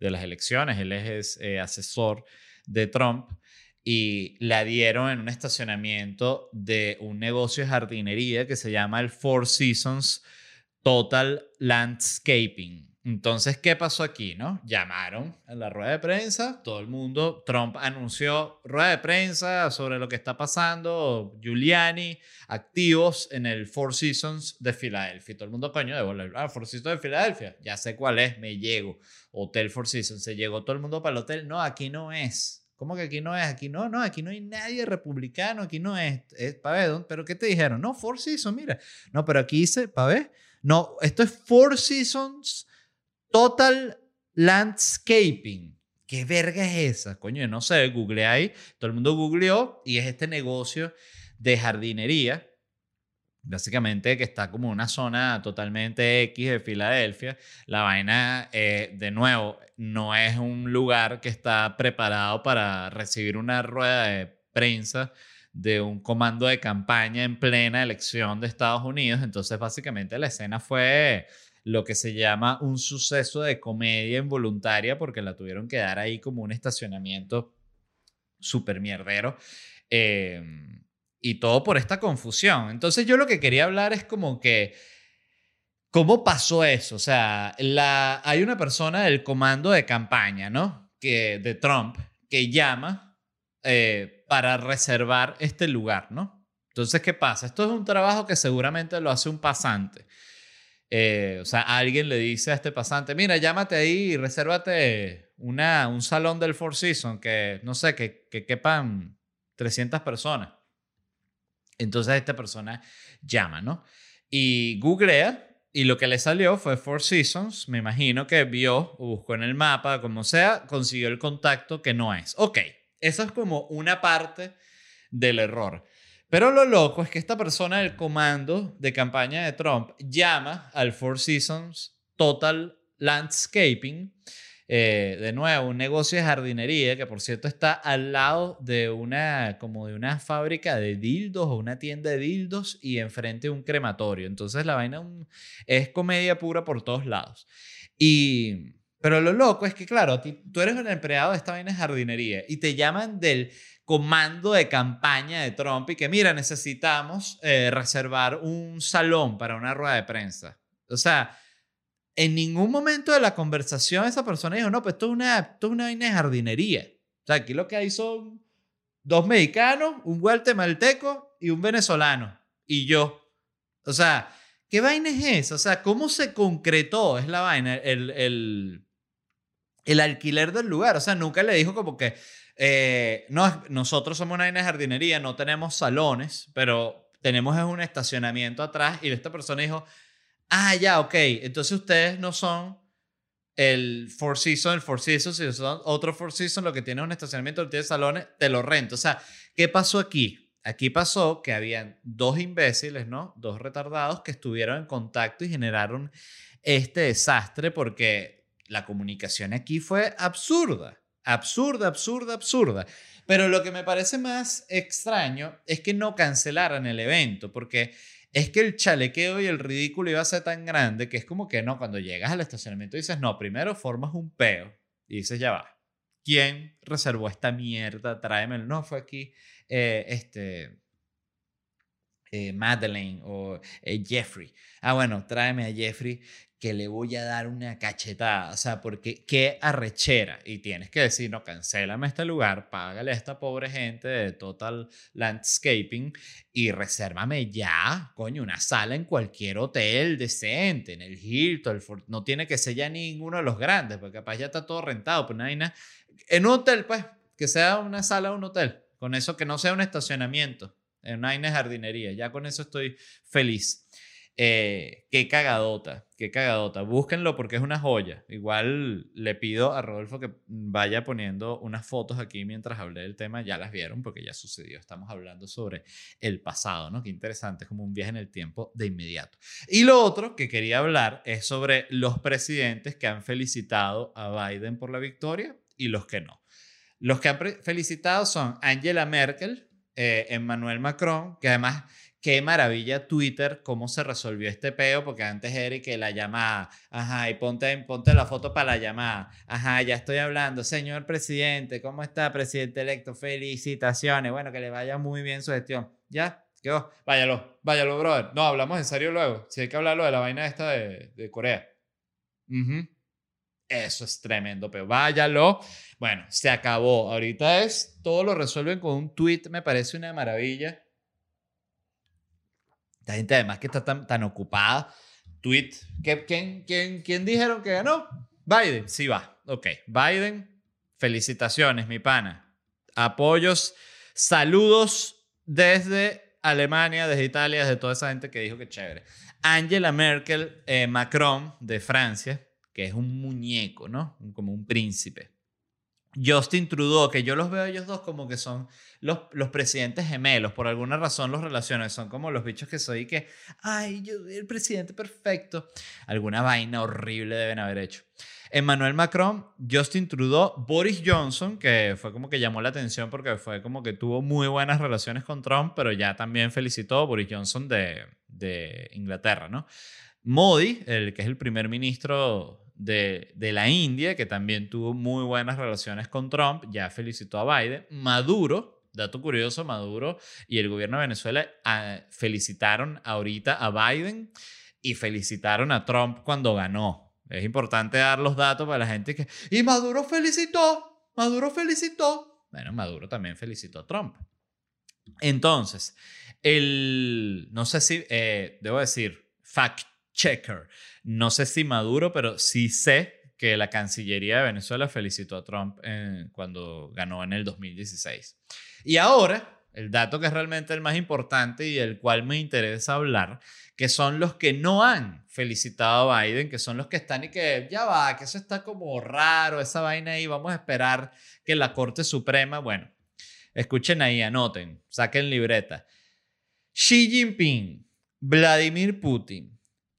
de las elecciones. Él es eh, asesor de Trump y la dieron en un estacionamiento de un negocio de jardinería que se llama el Four Seasons Total Landscaping. Entonces, ¿qué pasó aquí? No? Llamaron a la rueda de prensa, todo el mundo, Trump anunció rueda de prensa sobre lo que está pasando, Giuliani, activos en el Four Seasons de Filadelfia. Todo el mundo, coño, de ah, Four Seasons de Filadelfia, ya sé cuál es, me llego. Hotel Four Seasons, se llegó todo el mundo para el hotel. No, aquí no es. ¿Cómo que aquí no es? Aquí no, no, aquí no hay nadie republicano, aquí no es, es ver, ¿Pero qué te dijeron? No, Four Seasons, mira. No, pero aquí dice, ver, No, esto es Four Seasons Total Landscaping. ¿Qué verga es esa? Coño, no sé, googleé ahí. Todo el mundo googleó y es este negocio de jardinería Básicamente que está como una zona totalmente X de Filadelfia. La vaina, eh, de nuevo, no es un lugar que está preparado para recibir una rueda de prensa de un comando de campaña en plena elección de Estados Unidos. Entonces, básicamente la escena fue lo que se llama un suceso de comedia involuntaria porque la tuvieron que dar ahí como un estacionamiento súper mierdero. Eh, y todo por esta confusión. Entonces yo lo que quería hablar es como que, ¿cómo pasó eso? O sea, la, hay una persona del comando de campaña, ¿no? Que, de Trump, que llama eh, para reservar este lugar, ¿no? Entonces, ¿qué pasa? Esto es un trabajo que seguramente lo hace un pasante. Eh, o sea, alguien le dice a este pasante, mira, llámate ahí y resérvate una, un salón del Four Seasons que, no sé, que, que quepan 300 personas. Entonces esta persona llama, ¿no? Y googlea y lo que le salió fue Four Seasons. Me imagino que vio o buscó en el mapa, como sea, consiguió el contacto que no es. Ok, eso es como una parte del error. Pero lo loco es que esta persona del comando de campaña de Trump llama al Four Seasons Total Landscaping eh, de nuevo, un negocio de jardinería que por cierto está al lado de una, como de una fábrica de dildos o una tienda de dildos y enfrente un crematorio. Entonces la vaina es comedia pura por todos lados. Y, pero lo loco es que, claro, tú eres un empleado de esta vaina de jardinería y te llaman del comando de campaña de Trump y que, mira, necesitamos eh, reservar un salón para una rueda de prensa. O sea, en ningún momento de la conversación esa persona dijo, no, pues esto es una, esto es una vaina de jardinería. O sea, aquí lo que hay son dos mexicanos, un guatemalteco y un venezolano. Y yo. O sea, ¿qué vaina es esa? O sea, ¿cómo se concretó? Es la vaina, el, el, el alquiler del lugar. O sea, nunca le dijo como que, eh, no, nosotros somos una vaina de jardinería, no tenemos salones, pero tenemos un estacionamiento atrás. Y esta persona dijo, Ah, ya, ok. Entonces ustedes no son el Four Seasons, el Four Seasons, si son otro Four Seasons, lo que tiene un estacionamiento, tiene salones, te lo rento. O sea, ¿qué pasó aquí? Aquí pasó que habían dos imbéciles, ¿no? Dos retardados que estuvieron en contacto y generaron este desastre porque la comunicación aquí fue absurda. Absurda, absurda, absurda. Pero lo que me parece más extraño es que no cancelaran el evento, porque es que el chalequeo y el ridículo iba a ser tan grande que es como que no, cuando llegas al estacionamiento dices, no, primero formas un peo y dices, ya va, ¿quién reservó esta mierda? Tráemelo. No, fue aquí eh, este, eh, Madeleine o eh, Jeffrey. Ah, bueno, tráeme a Jeffrey que le voy a dar una cachetada, o sea, porque qué arrechera. Y tienes que decir, no, cancélame este lugar, págale a esta pobre gente de Total Landscaping y resérvame ya, coño, una sala en cualquier hotel decente, en el Hilton, no tiene que ser ya ninguno de los grandes, porque capaz ya está todo rentado, pero no En un hotel, pues, que sea una sala de un hotel, con eso que no sea un estacionamiento, en una jardinería, ya con eso estoy feliz. Eh, qué cagadota, qué cagadota. Búsquenlo porque es una joya. Igual le pido a Rodolfo que vaya poniendo unas fotos aquí mientras hablé del tema. Ya las vieron porque ya sucedió. Estamos hablando sobre el pasado, ¿no? Qué interesante, es como un viaje en el tiempo de inmediato. Y lo otro que quería hablar es sobre los presidentes que han felicitado a Biden por la victoria y los que no. Los que han felicitado son Angela Merkel, eh, Emmanuel Macron, que además qué maravilla Twitter, cómo se resolvió este peo, porque antes era que la llamada, ajá, y ponte, ponte la foto para la llamada, ajá, ya estoy hablando, señor presidente, ¿cómo está, presidente electo? Felicitaciones, bueno, que le vaya muy bien su gestión. ¿Ya? ¿Quedó? Váyalo, váyalo, brother. No, hablamos en serio luego, si hay que hablarlo de la vaina esta de, de Corea. Eso es tremendo, pero váyalo. Bueno, se acabó. Ahorita es, todo lo resuelven con un tweet, me parece una maravilla la gente además que está tan, tan ocupada. Tweet. ¿Quién, quién, quién dijeron que ganó? Biden. Sí va. Ok. Biden. Felicitaciones, mi pana. Apoyos. Saludos desde Alemania, desde Italia, desde toda esa gente que dijo que chévere. Angela Merkel, eh, Macron de Francia, que es un muñeco, ¿no? Como un príncipe. Justin Trudeau, que yo los veo ellos dos como que son los, los presidentes gemelos, por alguna razón los relaciones son como los bichos que soy que, ay, yo el presidente perfecto. Alguna vaina horrible deben haber hecho. Emmanuel Macron, Justin Trudeau, Boris Johnson, que fue como que llamó la atención porque fue como que tuvo muy buenas relaciones con Trump, pero ya también felicitó a Boris Johnson de, de Inglaterra, ¿no? Modi, el que es el primer ministro de, la India, que también tuvo muy buenas relaciones con Trump, ya felicitó a Biden. Maduro, dato curioso, Maduro y el gobierno de Venezuela ah, felicitaron ahorita a Biden y felicitaron a Trump cuando ganó. Es importante dar los datos para la gente que... Y Maduro felicitó, Maduro felicitó. Bueno, Maduro también felicitó a Trump. Entonces, el, no sé si, eh, debo decir, fact checker. No sé si Maduro, pero sí sé que la Cancillería de Venezuela felicitó a Trump cuando ganó en el 2016. Y ahora, el dato que es realmente el más importante y del cual me interesa hablar, que son los que no han felicitado a Biden, que son los que están y que ya va, que eso está como raro, esa vaina ahí, vamos a esperar que la Corte Suprema, bueno, escuchen ahí, anoten, saquen libreta. Xi Jinping, Vladimir Putin,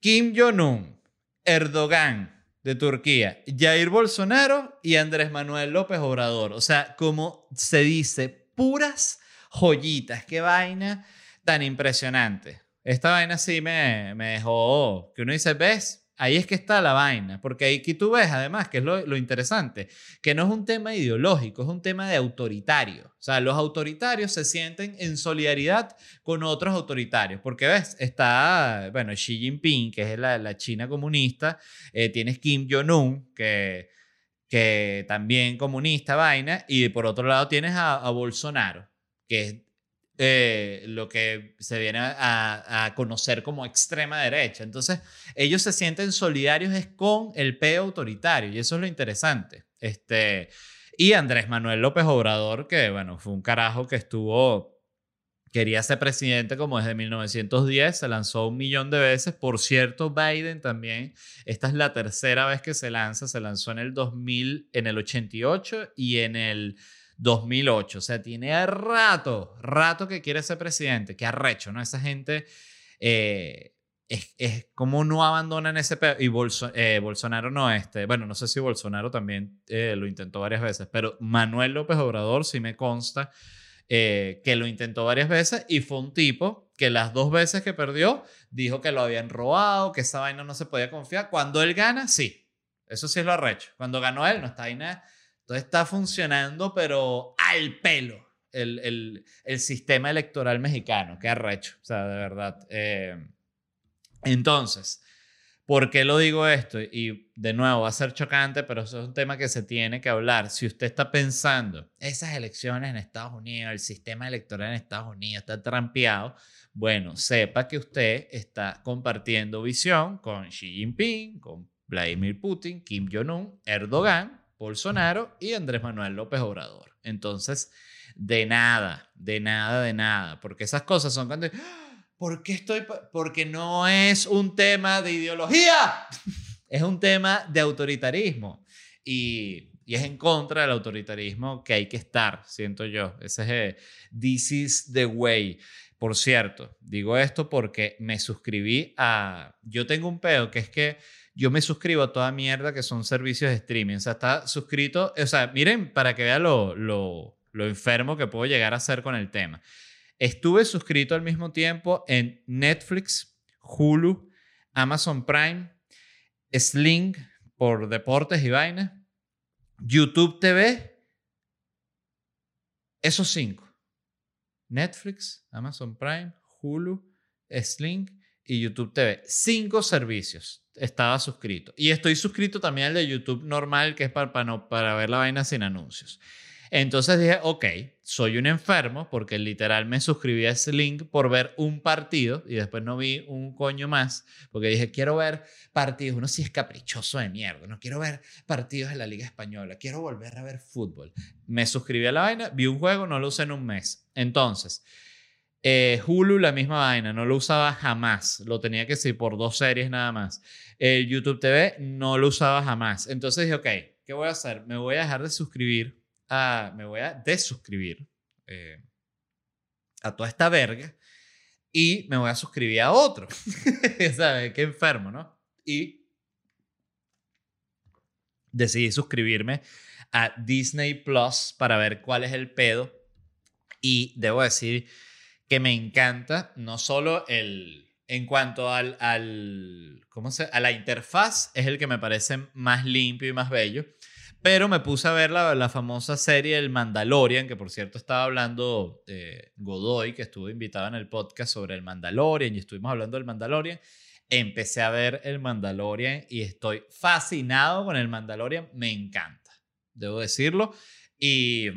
Kim Jong-un, Erdogan de Turquía, Jair Bolsonaro y Andrés Manuel López Obrador. O sea, como se dice, puras joyitas. Qué vaina tan impresionante. Esta vaina sí me, me dejó, que uno dice, ¿ves? Ahí es que está la vaina, porque aquí tú ves además, que es lo, interesante, que no es un tema ideológico, es un tema de autoritario. O sea, los autoritarios se sienten en solidaridad con otros autoritarios, porque ves, está, bueno, Xi Jinping, que es la, la China comunista, eh, tienes Kim Jong-un, que, que también comunista, vaina, y por otro lado tienes a, a Bolsonaro, que es eh, lo que se viene a, conocer como extrema derecha. Entonces, ellos se sienten solidarios con el P autoritario y eso es lo interesante. Este, y Andrés Manuel López Obrador, que bueno, fue un carajo que estuvo quería ser presidente como desde 1910, se lanzó un millón de veces. Por cierto, Biden también, esta es la tercera vez que se lanza, se lanzó en el 2000, en el 88 y en el 2008. O sea, tiene rato, rato que quiere ser presidente. Qué arrecho, ¿no? Esa gente eh, es, es, como no abandonan ese Y eh, Bolsonaro no, este, bueno, no sé si Bolsonaro también eh, lo intentó varias veces, pero Manuel López Obrador sí me consta que lo intentó varias veces y fue un tipo que las dos veces que perdió dijo que lo habían robado, que esa vaina no se podía confiar. Cuando él gana, sí. Eso sí es lo arrecho. Cuando ganó él, no está ahí nada entonces está funcionando, pero al pelo, el, sistema electoral mexicano. Qué arrecho, o sea, de verdad. Eh, entonces, ¿por qué lo digo esto? Y de nuevo, va a ser chocante, pero eso es un tema que se tiene que hablar. Si usted está pensando, esas elecciones en Estados Unidos, el sistema electoral en Estados Unidos está trampeado, bueno, sepa que usted está compartiendo visión con Xi Jinping, con Vladimir Putin, Kim Jong-un, Erdogan Bolsonaro y Andrés Manuel López Obrador. Entonces, de nada, de nada, de nada, porque esas cosas son cuando... ¿Por qué estoy? Porque no es un tema de ideología, es un tema de autoritarismo. Y, y, es en contra del autoritarismo que hay que estar, siento yo. Ese es, el, this is the way. Por cierto, digo esto porque me suscribí a... Yo tengo un pedo que es que yo me suscribo a toda mierda que son servicios de streaming. O sea, está suscrito. O sea, miren, para que vean lo, lo, lo enfermo que puedo llegar a ser con el tema. Estuve suscrito al mismo tiempo en Netflix, Hulu, Amazon Prime, Sling por deportes y vainas, YouTube TV, esos cinco. Netflix, Amazon Prime, Hulu, Sling y YouTube TV. Cinco servicios estaba suscrito. Y estoy suscrito también al de YouTube normal, que es para, para, para ver la vaina sin anuncios. Entonces dije, ok, soy un enfermo porque literal me suscribí a ese link por ver un partido y después no vi un coño más porque dije, quiero ver partidos. Uno sí es caprichoso de mierda, no quiero ver partidos de la Liga Española, quiero volver a ver fútbol. Me suscribí a la vaina, vi un juego, no lo usé en un mes. Entonces, eh, Hulu, la misma vaina, no lo usaba jamás. Lo tenía que ser por dos series nada más. El YouTube TV no lo usaba jamás. Entonces dije, ok, ¿qué voy a hacer? Me voy a dejar de suscribir a. Me voy a desuscribir eh, a toda esta verga y me voy a suscribir a otro. ¿Sabes? Qué enfermo, ¿no? Y decidí suscribirme a Disney Plus para ver cuál es el pedo. Y debo decir que me encanta no solo el, en cuanto al, al ¿cómo se, a la interfaz, es el que me parece más limpio y más bello. Pero me puse a ver la, la famosa serie El Mandalorian, que por cierto estaba hablando de Godoy, que estuvo invitado en el podcast sobre el Mandalorian y estuvimos hablando del Mandalorian. Empecé a ver el Mandalorian y estoy fascinado con el Mandalorian. Me encanta, debo decirlo. Y,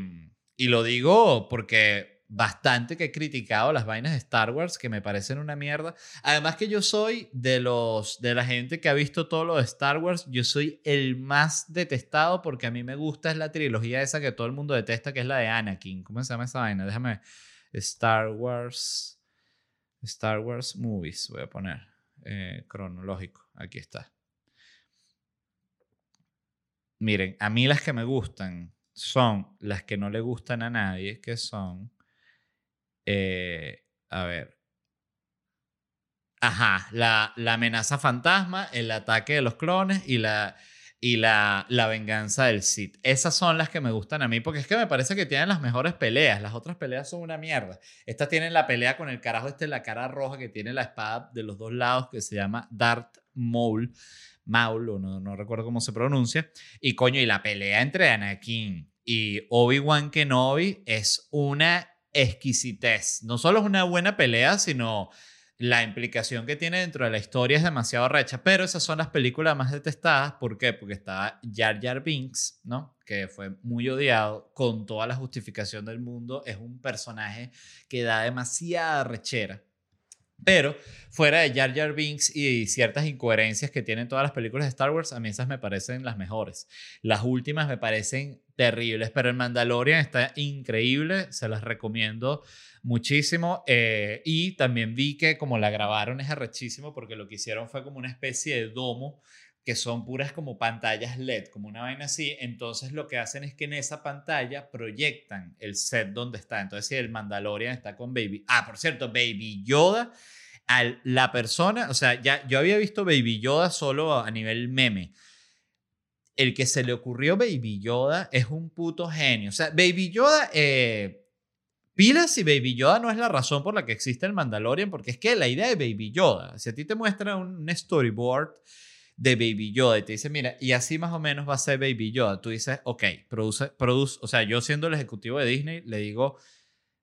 y lo digo porque bastante que he criticado las vainas de Star Wars que me parecen una mierda. Además que yo soy de los de la gente que ha visto todo lo de Star Wars, yo soy el más detestado porque a mí me gusta es la trilogía esa que todo el mundo detesta que es la de Anakin. ¿Cómo se llama esa vaina? Déjame Star Wars Star Wars Movies, voy a poner eh, cronológico. Aquí está. Miren, a mí las que me gustan son las que no le gustan a nadie, que son eh, a ver. Ajá, la, la, amenaza fantasma, el ataque de los clones y la, y la, la venganza del Sith. Esas son las que me gustan a mí porque es que me parece que tienen las mejores peleas. Las otras peleas son una mierda. Estas tienen la pelea con el carajo este, la cara roja que tiene la espada de los dos lados que se llama Darth Maul. Maul, no, no recuerdo cómo se pronuncia. Y coño, y la pelea entre Anakin y Obi-Wan Kenobi es una exquisitez. No solo es una buena pelea, sino la implicación que tiene dentro de la historia es demasiado recha. Pero esas son las películas más detestadas. ¿Por qué? Porque estaba Jar Jar Binks, ¿no? Que fue muy odiado con toda la justificación del mundo. Es un personaje que da demasiada rechera. Pero fuera de Jar Jar Binks y ciertas incoherencias que tienen todas las películas de Star Wars, a mí esas me parecen las mejores. Las últimas me parecen terribles, pero el Mandalorian está increíble, se las recomiendo muchísimo. Eh, y también vi que como la grabaron es arrechísimo porque lo que hicieron fue como una especie de domo que son puras como pantallas LED, como una vaina así. Entonces lo que hacen es que en esa pantalla proyectan el set donde está. Entonces si el Mandalorian está con Baby. Ah, por cierto, Baby Yoda, a la persona, o sea, ya yo había visto Baby Yoda solo a nivel meme. El que se le ocurrió Baby Yoda es un puto genio. O sea, Baby Yoda, eh, pilas y Baby Yoda no es la razón por la que existe el Mandalorian, porque es que la idea de Baby Yoda, si a ti te muestra un storyboard de Baby Yoda y te dice, mira, y así más o menos va a ser Baby Yoda. Tú dices, ok, produce, produce, o sea, yo siendo el ejecutivo de Disney, le digo,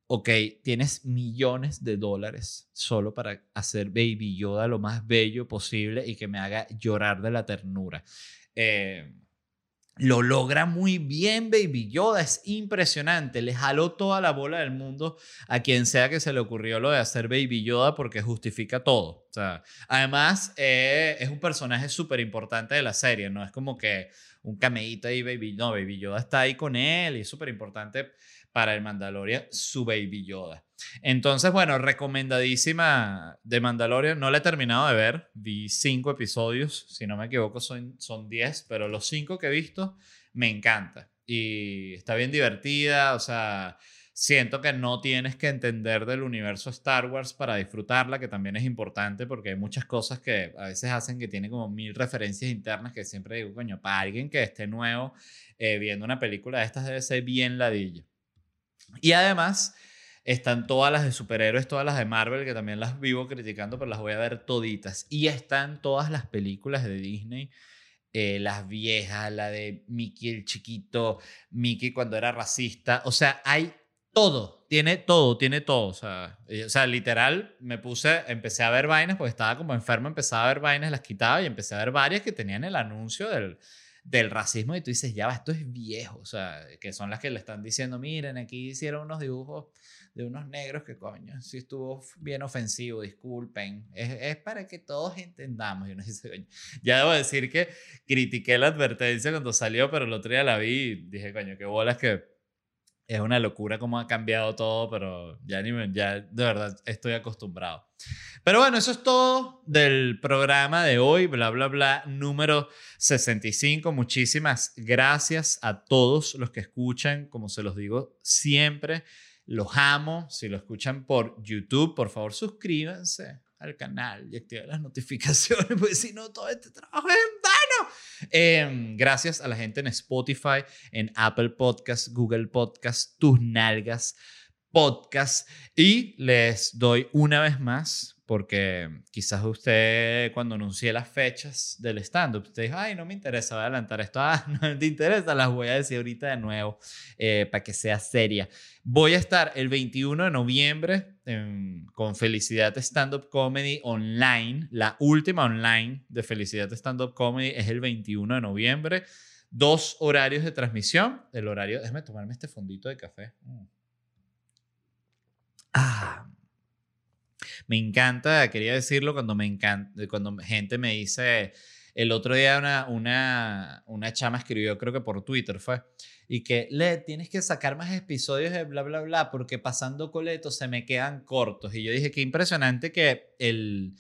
ok, tienes millones de dólares solo para hacer Baby Yoda lo más bello posible y que me haga llorar de la ternura. Eh, lo logra muy bien Baby Yoda, es impresionante. Le jaló toda la bola del mundo a quien sea que se le ocurrió lo de hacer Baby Yoda porque justifica todo. O sea, además, eh, es un personaje súper importante de la serie, no es como que un cameíto ahí, Baby. No, Baby Yoda está ahí con él y es súper importante para el Mandalorian, su Baby Yoda. Entonces, bueno, recomendadísima de Mandalorian. No la he terminado de ver. Vi cinco episodios, si no me equivoco son, son diez, pero los cinco que he visto me encanta. Y está bien divertida, o sea, siento que no tienes que entender del universo Star Wars para disfrutarla, que también es importante porque hay muchas cosas que a veces hacen que tiene como mil referencias internas que siempre digo, coño, para alguien que esté nuevo eh, viendo una película de estas debe ser bien ladilla. Y además están todas las de superhéroes, todas las de Marvel, que también las vivo criticando, pero las voy a ver toditas. Y están todas las películas de Disney, eh, las viejas, la de Mickey el chiquito, Mickey cuando era racista. O sea, hay todo, tiene todo, tiene todo. O sea, eh, o sea, literal, me puse, empecé a ver vainas, porque estaba como enfermo, empezaba a ver vainas, las quitaba y empecé a ver varias que tenían el anuncio del del racismo y tú dices, ya va, esto es viejo, o sea, que son las que le están diciendo, miren, aquí hicieron unos dibujos de unos negros que coño, si estuvo bien ofensivo, disculpen, es, es para que todos entendamos. Y uno ya debo decir que critiqué la advertencia cuando salió, pero el otro día la vi y dije, coño, qué bolas que es una locura cómo ha cambiado todo, pero ya, ni ya de verdad estoy acostumbrado. Pero bueno, eso es todo del programa de hoy, bla, bla, bla, número 65. Muchísimas gracias a todos los que escuchan, como se los digo siempre, los amo. Si lo escuchan por YouTube, por favor suscríbanse al canal y activen las notificaciones, porque si no, todo este trabajo es en vano. Em, gracias a la gente en Spotify, en Apple Podcasts, Google Podcasts, Tus Nalgas Podcast. Y les doy una vez más porque quizás usted cuando anuncié las fechas del stand-up, usted dijo, ay, no me interesa, voy a adelantar esto, ah, no te interesa, las voy a decir ahorita de nuevo eh, para que sea seria. Voy a estar el 21 de noviembre con Felicidad Stand-up Comedy online, la última online de Felicidad Stand-up Comedy es el 21 de noviembre, dos horarios de transmisión, el horario, déjame tomarme este fondito de café. Mm. Ah, me encanta, quería decirlo cuando me encanta, cuando gente me dice, el otro día una, una, una chama escribió, creo que por Twitter fue, y que, le tienes que sacar más episodios de bla, bla, bla, porque pasando coletos se me quedan cortos. Y yo dije, qué impresionante que el,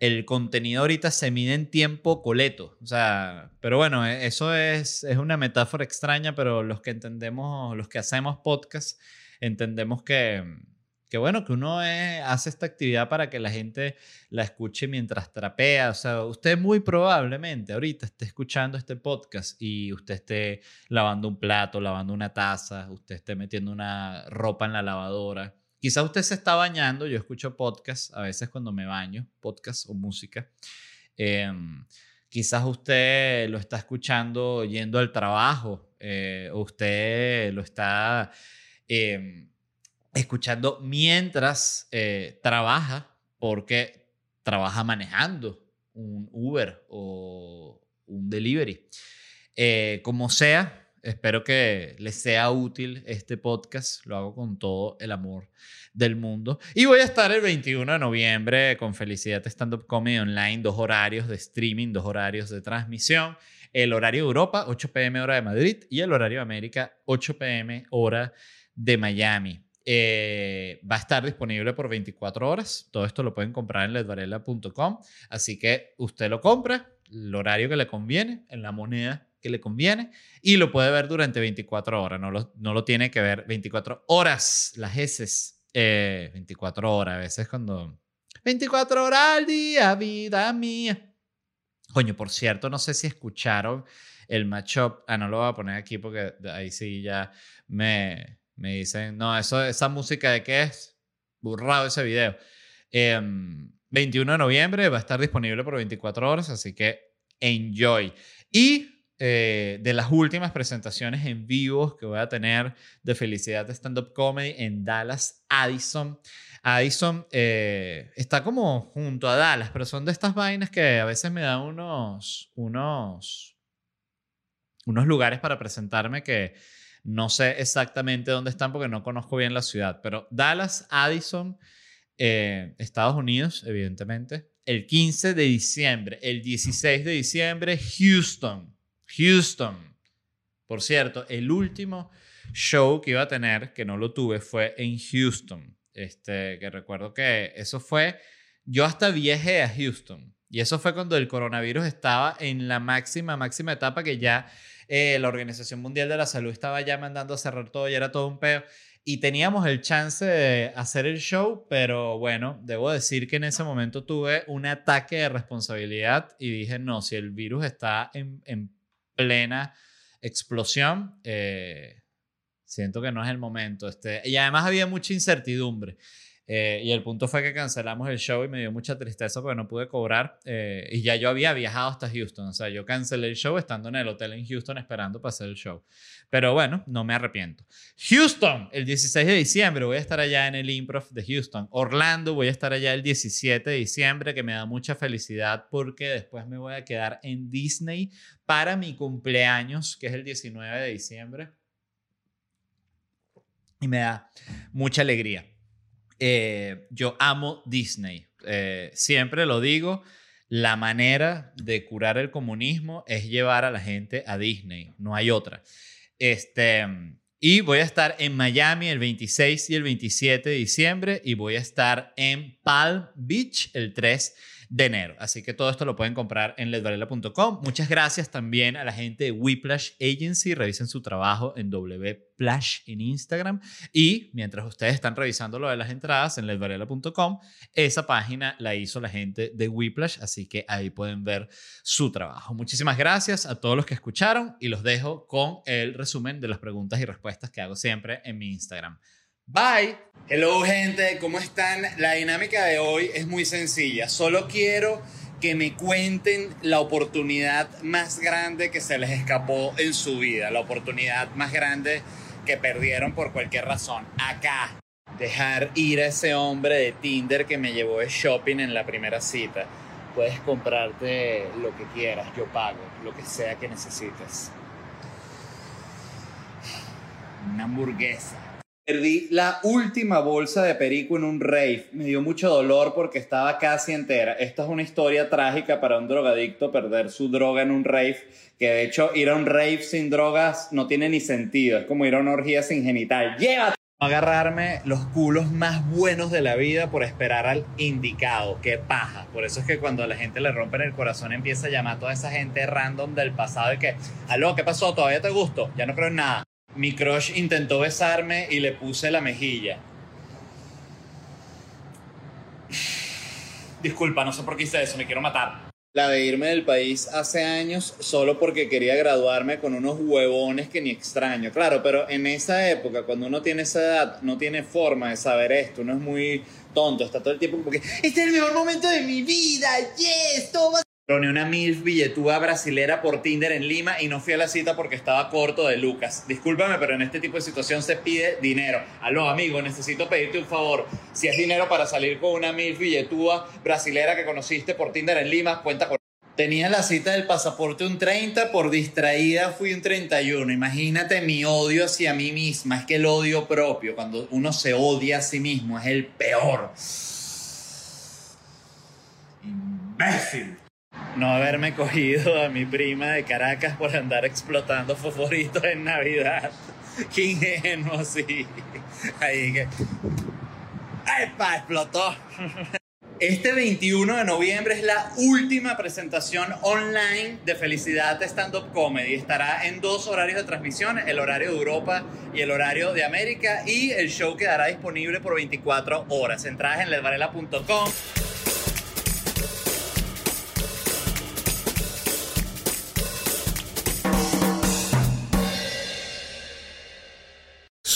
el contenido ahorita se mide en tiempo coleto. O sea, pero bueno, e, eso es, es una metáfora extraña, pero los que entendemos, los que hacemos podcast, entendemos que que bueno, que uno hace esta actividad para que la gente la escuche mientras trapea. O sea, usted muy probablemente ahorita esté escuchando este podcast y usted esté lavando un plato, lavando una taza, usted esté metiendo una ropa en la lavadora. Quizás usted se está bañando, yo escucho podcast a veces cuando me baño, podcast o música. Em, quizás usted lo está escuchando yendo al trabajo, eh, usted lo está... Em, escuchando mientras eh, trabaja, porque trabaja manejando un Uber o un delivery. Eh, como sea, espero que les sea útil este podcast. Lo hago con todo el amor del mundo. Y voy a estar el 21 de noviembre con Felicidad Stand Up Comedy Online, dos horarios de streaming, dos horarios de transmisión. El horario Europa, 8 pm hora de Madrid, y el horario América, 8 pm hora de Miami. Eh, va a estar disponible por 24 horas. Todo esto lo pueden comprar en ledvarela.com. Así que usted lo compra, el horario que le conviene, en la moneda que le conviene, y lo puede ver durante 24 horas. No lo, no lo tiene que ver 24 horas, las heces. 24 eh, horas, a veces cuando... 24 horas al día, vida mía. Coño, por cierto, no sé si escucharon el matchup. Ah, no lo voy a poner aquí porque ahí sí ya me, me dicen, no, eso, esa música de qué es, burrado ese video. 21 em, de noviembre va a estar disponible por 24 horas, así que enjoy. Y eh, de las últimas presentaciones en vivo que voy a tener de Felicidad Stand Up Comedy en Dallas, Addison. Addison eh, está como junto a Dallas, pero son de estas vainas que a veces me dan unos, unos, unos lugares para presentarme que no sé exactamente dónde están porque no conozco bien la ciudad, pero Dallas, Addison, eh, Estados Unidos, evidentemente. El 15 de diciembre, el 16 de diciembre, Houston. Houston. Por cierto, el último show que iba a tener, que no lo tuve, fue en Houston. Este, que recuerdo que eso fue, yo hasta viajé a Houston. Y eso fue cuando el coronavirus estaba en la máxima, máxima etapa que ya eh, la Organización Mundial de la Salud estaba ya mandando a cerrar todo y era todo un peo. Y teníamos el chance de hacer el show, pero bueno, debo decir que en ese momento tuve un ataque de responsabilidad y dije, no, si el virus está en, en plena explosión, eh, siento que no es el momento. Este, y además había mucha incertidumbre. Eh, y el punto fue que cancelamos el show y me dio mucha tristeza porque no pude cobrar. Eh, y ya yo había viajado hasta Houston. O sea, yo cancelé el show estando en el hotel en Houston esperando para hacer el show. Pero bueno, no me arrepiento. Houston, el 16 de diciembre voy a estar allá en el Improv de Houston. Orlando, voy a estar allá el 17 de diciembre, que me da mucha felicidad porque después me voy a quedar en Disney para mi cumpleaños, que es el 19 de diciembre. Y me da mucha alegría. Eh, yo amo Disney. Eh, siempre lo digo, la manera de curar el comunismo es llevar a la gente a Disney, no hay otra. Este, y voy a estar en Miami el 26 y el 27 de diciembre y voy a estar en Palm Beach el 3 de enero. Así que todo esto lo pueden comprar en ledvarela.com. Muchas gracias también a la gente de Whiplash Agency. Revisen su trabajo en wplash en Instagram. Y mientras ustedes están revisando lo de las entradas en ledvarela.com, esa página la hizo la gente de Whiplash. Así que ahí pueden ver su trabajo. Muchísimas gracias a todos los que escucharon y los dejo con el resumen de las preguntas y respuestas que hago siempre en mi Instagram. Bye. Hello gente, ¿cómo están? La dinámica de hoy es muy sencilla. Solo quiero que me cuenten la oportunidad más grande que se les escapó en su vida, la oportunidad más grande que perdieron por cualquier razón. Acá, dejar ir a ese hombre de Tinder que me llevó de shopping en la primera cita. Puedes comprarte lo que quieras, yo pago, lo que sea que necesites. Una hamburguesa Perdí la última bolsa de perico en un rave. Me dio mucho dolor porque estaba casi entera. Esta es una historia trágica para un drogadicto perder su droga en un rave. Que de hecho ir a un rave sin drogas no tiene ni sentido. Es como ir a una orgía sin genital. ¡Llévate! agarrarme los culos más buenos de la vida por esperar al indicado. Qué paja. Por eso es que cuando a la gente le rompen el corazón empieza a llamar a toda esa gente random del pasado y que, aló, ¿qué pasó? ¿Todavía te gusto? Ya no creo en nada. Mi crush intentó besarme y le puse la mejilla. Disculpa, no sé por qué hice eso, me quiero matar. La de irme del país hace años solo porque quería graduarme con unos huevones que ni extraño. Claro, pero en esa época, cuando uno tiene esa edad, no tiene forma de saber esto. Uno es muy tonto, está todo el tiempo porque este es el mejor momento de mi vida, yes, todo ni una MILF billetúa brasilera por Tinder en Lima y no fui a la cita porque estaba corto de Lucas. Discúlpame, pero en este tipo de situación se pide dinero. Aló, amigo, necesito pedirte un favor. Si es dinero para salir con una MILF billetúa brasilera que conociste por Tinder en Lima, cuenta con Tenía la cita del pasaporte un 30, por distraída fui un 31. Imagínate mi odio hacia mí misma, es que el odio propio, cuando uno se odia a sí mismo, es el peor. Imbécil. No haberme cogido a mi prima de Caracas por andar explotando fosforitos en Navidad. Qué ingenuo, sí. Ahí que... ¡Epa! Explotó. Este 21 de noviembre es la última presentación online de Felicidad Stand Up Comedy. Estará en dos horarios de transmisión, el horario de Europa y el horario de América. Y el show quedará disponible por 24 horas. Entradas en ledvarela.com.